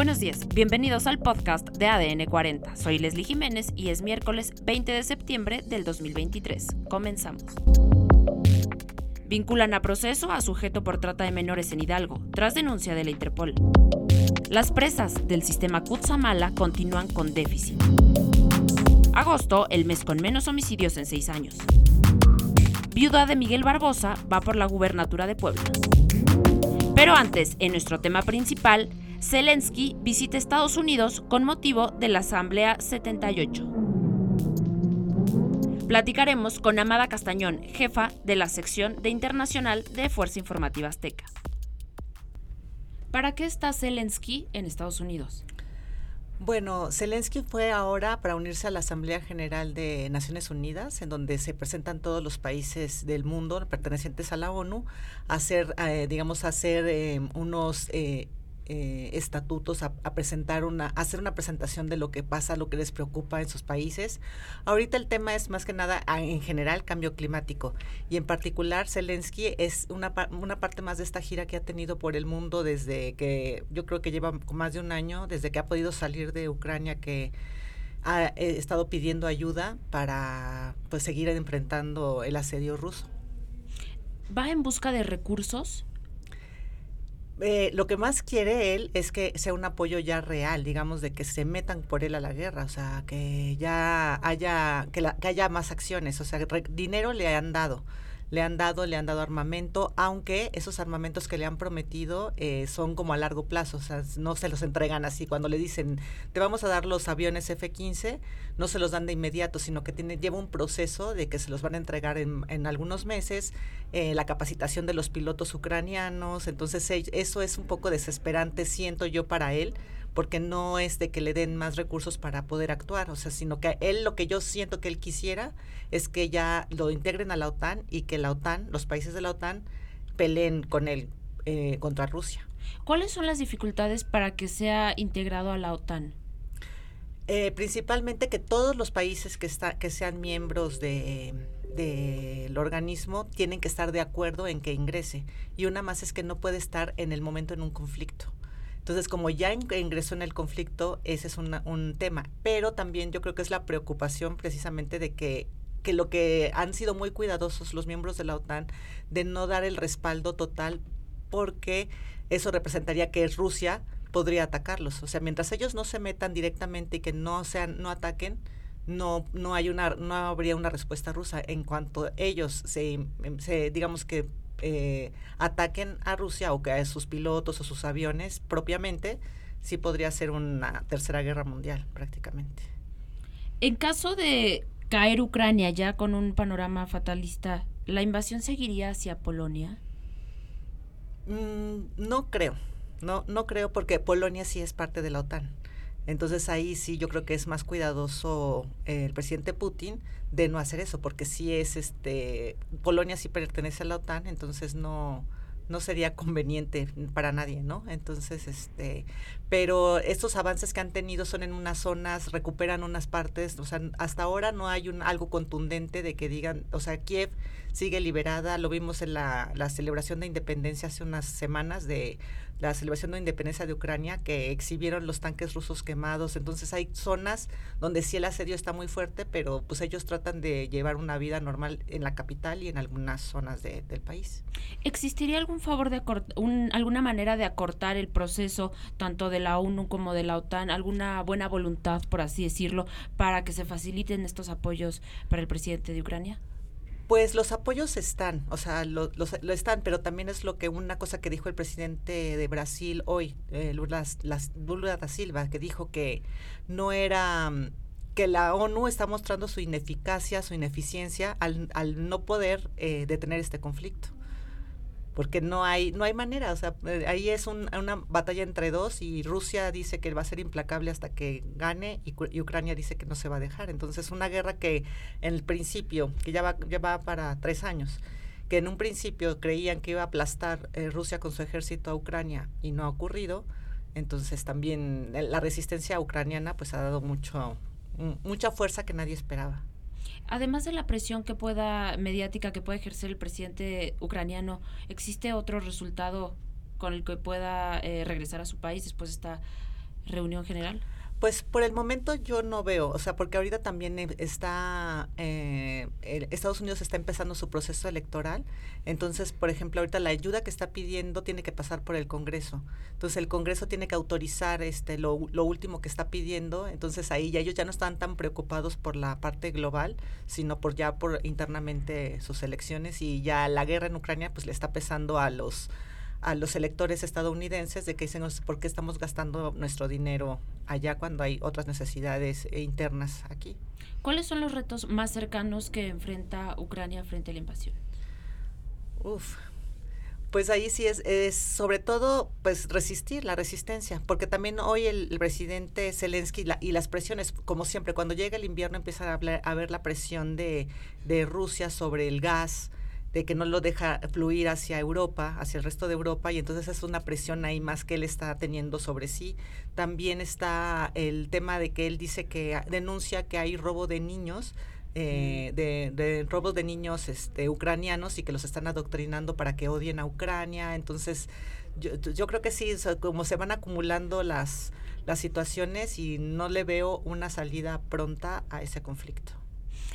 Buenos días, bienvenidos al podcast de ADN 40. Soy Leslie Jiménez y es miércoles 20 de septiembre del 2023. Comenzamos. Vinculan a proceso a sujeto por trata de menores en Hidalgo, tras denuncia de la Interpol. Las presas del sistema Kutsamala continúan con déficit. Agosto, el mes con menos homicidios en seis años. Viuda de Miguel Barbosa va por la gubernatura de Puebla. Pero antes, en nuestro tema principal, Zelensky visita Estados Unidos con motivo de la Asamblea 78. Platicaremos con Amada Castañón, jefa de la sección de Internacional de Fuerza Informativa Azteca. ¿Para qué está Zelensky en Estados Unidos? Bueno, Zelensky fue ahora para unirse a la Asamblea General de Naciones Unidas, en donde se presentan todos los países del mundo pertenecientes a la ONU, a hacer, eh, digamos, hacer eh, unos eh, eh, estatutos a, presentar una, hacer una presentación de lo que pasa, lo que les preocupa en sus países. Ahorita el tema es más que nada en general cambio climático y en particular Zelensky es una, una parte más de esta gira que ha tenido por el mundo desde que yo creo que lleva más de un año, desde que ha podido salir de Ucrania que ha eh, estado pidiendo ayuda para pues seguir enfrentando el asedio ruso. ¿Va en busca de recursos? Eh, lo que más quiere él es que sea un apoyo ya real, digamos, de que se metan por él a la guerra, o sea, que ya haya, que, que haya más acciones, o sea, dinero le han dado le han dado, le han dado armamento, aunque esos armamentos que le han prometido eh, son como a largo plazo, o sea, no se los entregan así. Cuando le dicen, te vamos a dar los aviones F-15, no se los dan de inmediato, sino que tiene, lleva un proceso de que se los van a entregar en, en algunos meses, eh, la capacitación de los pilotos ucranianos, entonces eso es un poco desesperante, siento yo, para él porque no es de que le den más recursos para poder actuar, o sea, sino que él lo que yo siento que él quisiera es que ya lo integren a la OTAN y que la OTAN, los países de la OTAN, peleen con él eh, contra Rusia. ¿Cuáles son las dificultades para que sea integrado a la OTAN? Eh, principalmente que todos los países que, está, que sean miembros de del organismo tienen que estar de acuerdo en que ingrese y una más es que no puede estar en el momento en un conflicto. Entonces, como ya ingresó en el conflicto, ese es un tema. Pero también yo creo que es la preocupación precisamente de que, que lo que han sido muy cuidadosos los miembros de la OTAN de no dar el respaldo total porque eso representaría que Rusia podría atacarlos. O sea, mientras ellos no se metan directamente y que no sean, no ataquen, no, no hay una, no habría una respuesta rusa. En cuanto ellos se, se digamos que eh, ataquen a Rusia o que a sus pilotos o sus aviones propiamente, sí podría ser una tercera guerra mundial prácticamente. En caso de caer Ucrania ya con un panorama fatalista, ¿la invasión seguiría hacia Polonia? Mm, no creo, no, no creo porque Polonia sí es parte de la OTAN. Entonces ahí sí yo creo que es más cuidadoso el presidente Putin de no hacer eso, porque si es este Polonia sí pertenece a la OTAN, entonces no no sería conveniente para nadie, ¿no? Entonces, este, pero estos avances que han tenido son en unas zonas, recuperan unas partes, o sea, hasta ahora no hay un algo contundente de que digan, o sea, Kiev sigue liberada, lo vimos en la, la celebración de independencia hace unas semanas de la celebración de independencia de Ucrania, que exhibieron los tanques rusos quemados. Entonces hay zonas donde sí el asedio está muy fuerte, pero pues ellos tratan de llevar una vida normal en la capital y en algunas zonas del país. ¿Existiría algún favor de un, alguna manera de acortar el proceso tanto de la ONU como de la OTAN, alguna buena voluntad, por así decirlo, para que se faciliten estos apoyos para el presidente de Ucrania? Pues los apoyos están, o sea, lo, lo, están, pero también es lo que una cosa que dijo el presidente de Brasil hoy, eh, Lula, Lula da Silva, que dijo que no era mm, que la ONU está mostrando su ineficacia, su ineficiencia al, al no poder eh, detener este conflicto porque no hay no hay manera, o sea, eh, ahí es una batalla entre dos y Rusia dice que va a ser implacable hasta que gane y, Ucrania dice que no se va a dejar. Entonces, una guerra que en el principio, que ya va, ya va para tres años, que en un principio creían que iba a aplastar eh, Rusia con su ejército a Ucrania y no ha ocurrido, entonces también la resistencia ucraniana pues ha dado mucho mucha fuerza que nadie esperaba. Además de la presión que pueda mediática que puede ejercer el presidente ucraniano, ¿existe otro resultado con el que pueda eh, regresar a su país después de esta reunión general? Pues por el momento yo no veo, o sea, porque ahorita también e, está, eh, Estados Unidos está empezando su proceso electoral, entonces, por ejemplo, ahorita la ayuda que está pidiendo tiene que pasar por el Congreso, entonces el Congreso tiene que autorizar este lo, último que está pidiendo, entonces ahí ya ellos ya no están tan preocupados por la parte global, sino por ya por internamente sus elecciones. Y ya la guerra en Ucrania pues le está pesando a los a los electores estadounidenses de que dicen por qué estamos gastando nuestro dinero allá cuando hay otras necesidades internas aquí. ¿Cuáles son los retos más cercanos que enfrenta Ucrania frente a la invasión? Uf, pues ahí sí es, es sobre todo pues resistir la resistencia, porque también hoy el, presidente Zelensky y las presiones, como siempre, cuando llega el invierno empieza a, hablar, a ver la presión de, de Rusia sobre el gas, de que no lo deja fluir hacia Europa, hacia el resto de Europa, y entonces es una presión ahí más que él está teniendo sobre sí. También está el tema de que él dice que denuncia que hay robo de niños, eh, de, de, robos de niños este, ucranianos y que los están adoctrinando para que odien a Ucrania. Entonces, yo, yo creo que sí, como se van acumulando las, las situaciones y no le veo una salida pronta a ese conflicto.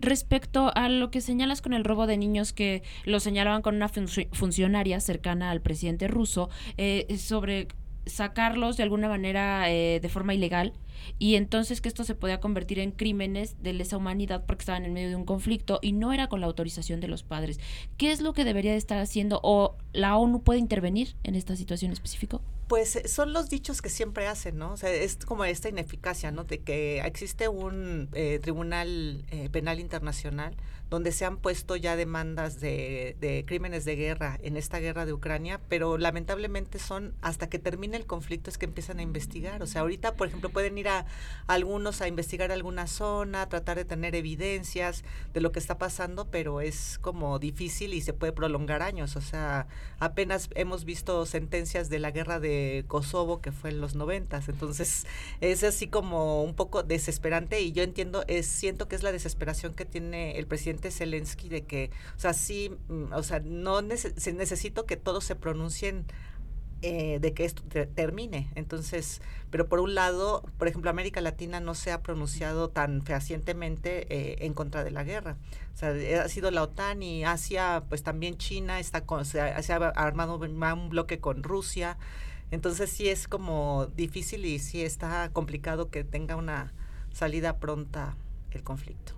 Respecto a lo que señalas con el robo de niños, que lo señalaban con una funcionaria cercana al presidente ruso, eh, sobre sacarlos de alguna manera eh, de forma ilegal y entonces que esto se podía convertir en crímenes de lesa humanidad porque estaban en medio de un conflicto y no era con la autorización de los padres. ¿Qué es lo que debería de estar haciendo o la ONU puede intervenir en esta situación específica? Pues eh, son los dichos que siempre hacen, ¿no? O sea, es como esta ineficacia, ¿no? De que existe un eh, tribunal eh, penal internacional donde se han puesto ya demandas de, de, crímenes de guerra en esta guerra de Ucrania, pero lamentablemente son hasta que termine el conflicto es que empiezan a investigar. O sea, ahorita, por ejemplo, pueden ir a, algunos a investigar alguna zona, tratar de tener evidencias de lo que está pasando, pero es como difícil y se puede prolongar años. O sea, apenas hemos visto sentencias de la guerra de Kosovo que fue en los noventas, entonces es así como un poco desesperante y yo entiendo, es siento que es la desesperación que tiene el presidente Zelensky de que, o sea, sí, mm, o sea, no necesito que todos se pronuncien eh, de que esto termine. Entonces, pero por un lado, por ejemplo, América Latina no se ha pronunciado tan fehacientemente eh, en contra de la guerra. O sea, eh, ha sido la OTAN y Asia, pues también China está se, ha, armado un bloque con Rusia. Entonces sí es como difícil y sí está complicado que tenga una salida pronta el conflicto.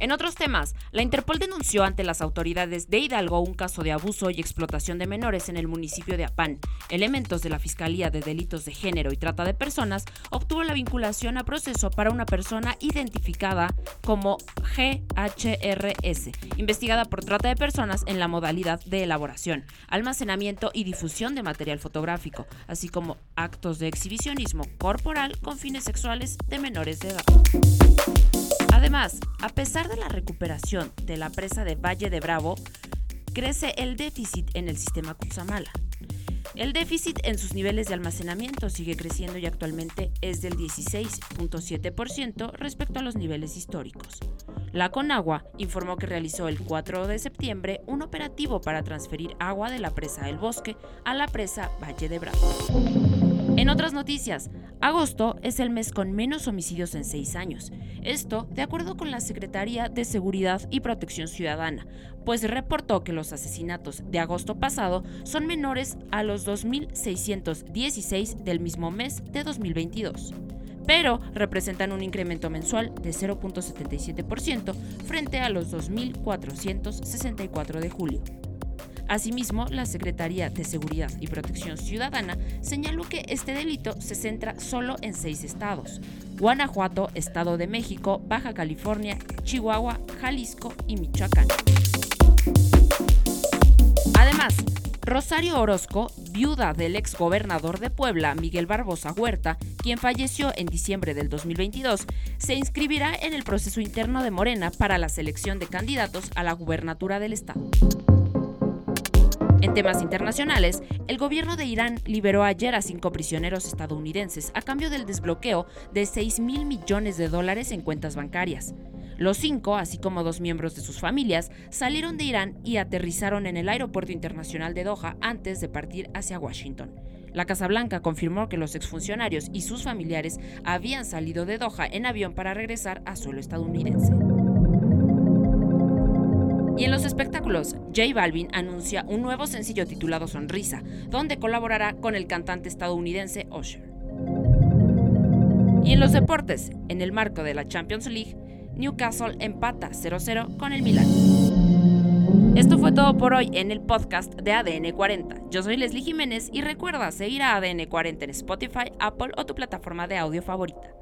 En otros temas, la Interpol denunció ante las autoridades de Hidalgo un caso de abuso y explotación de menores en el municipio de Apán. Elementos de la Fiscalía de Delitos de Género y Trata de Personas obtuvo la vinculación a proceso para una persona identificada como GHRS, investigada por trata de personas en la modalidad de elaboración, almacenamiento y difusión de material fotográfico, así como actos de exhibicionismo corporal con fines sexuales de menores de edad. Además, a pesar de la recuperación de la presa de Valle de Bravo, crece el déficit en el sistema Cutzamala. El déficit en sus niveles de almacenamiento sigue creciendo y actualmente es del 16.7% respecto a los niveles históricos. La Conagua informó que realizó el 4 de septiembre un operativo para transferir agua de la presa El Bosque a la presa Valle de Bravo. En otras noticias, agosto es el mes con menos homicidios en seis años. Esto de acuerdo con la Secretaría de Seguridad y Protección Ciudadana, pues reportó que los asesinatos de agosto pasado son menores a los 2.616 del mismo mes de 2022 pero representan un incremento mensual de 0.77% frente a los 2.464 de julio. Asimismo, la Secretaría de Seguridad y Protección Ciudadana señaló que este delito se centra solo en seis estados. Guanajuato, Estado de México, Baja California, Chihuahua, Jalisco y Michoacán. Además, Rosario Orozco, viuda del ex gobernador de Puebla, Miguel Barbosa Huerta, quien falleció en diciembre del 2022, se inscribirá en el proceso interno de Morena para la selección de candidatos a la gubernatura del estado. En temas internacionales, el gobierno de Irán liberó ayer a cinco prisioneros estadounidenses a cambio del desbloqueo de 6 mil millones de dólares en cuentas bancarias. Los cinco, así como dos miembros de sus familias, salieron de Irán y aterrizaron en el Aeropuerto Internacional de Doha antes de partir hacia Washington. La Casa Blanca confirmó que los exfuncionarios y sus familiares habían salido de Doha en avión para regresar a suelo estadounidense. Y en los espectáculos, J Balvin anuncia un nuevo sencillo titulado Sonrisa, donde colaborará con el cantante estadounidense Usher. Y en los deportes, en el marco de la Champions League, Newcastle empata 0-0 con el Milan. Esto fue todo por hoy en el podcast de ADN 40. Yo soy Leslie Jiménez y recuerda seguir a ADN 40 en Spotify, Apple o tu plataforma de audio favorita.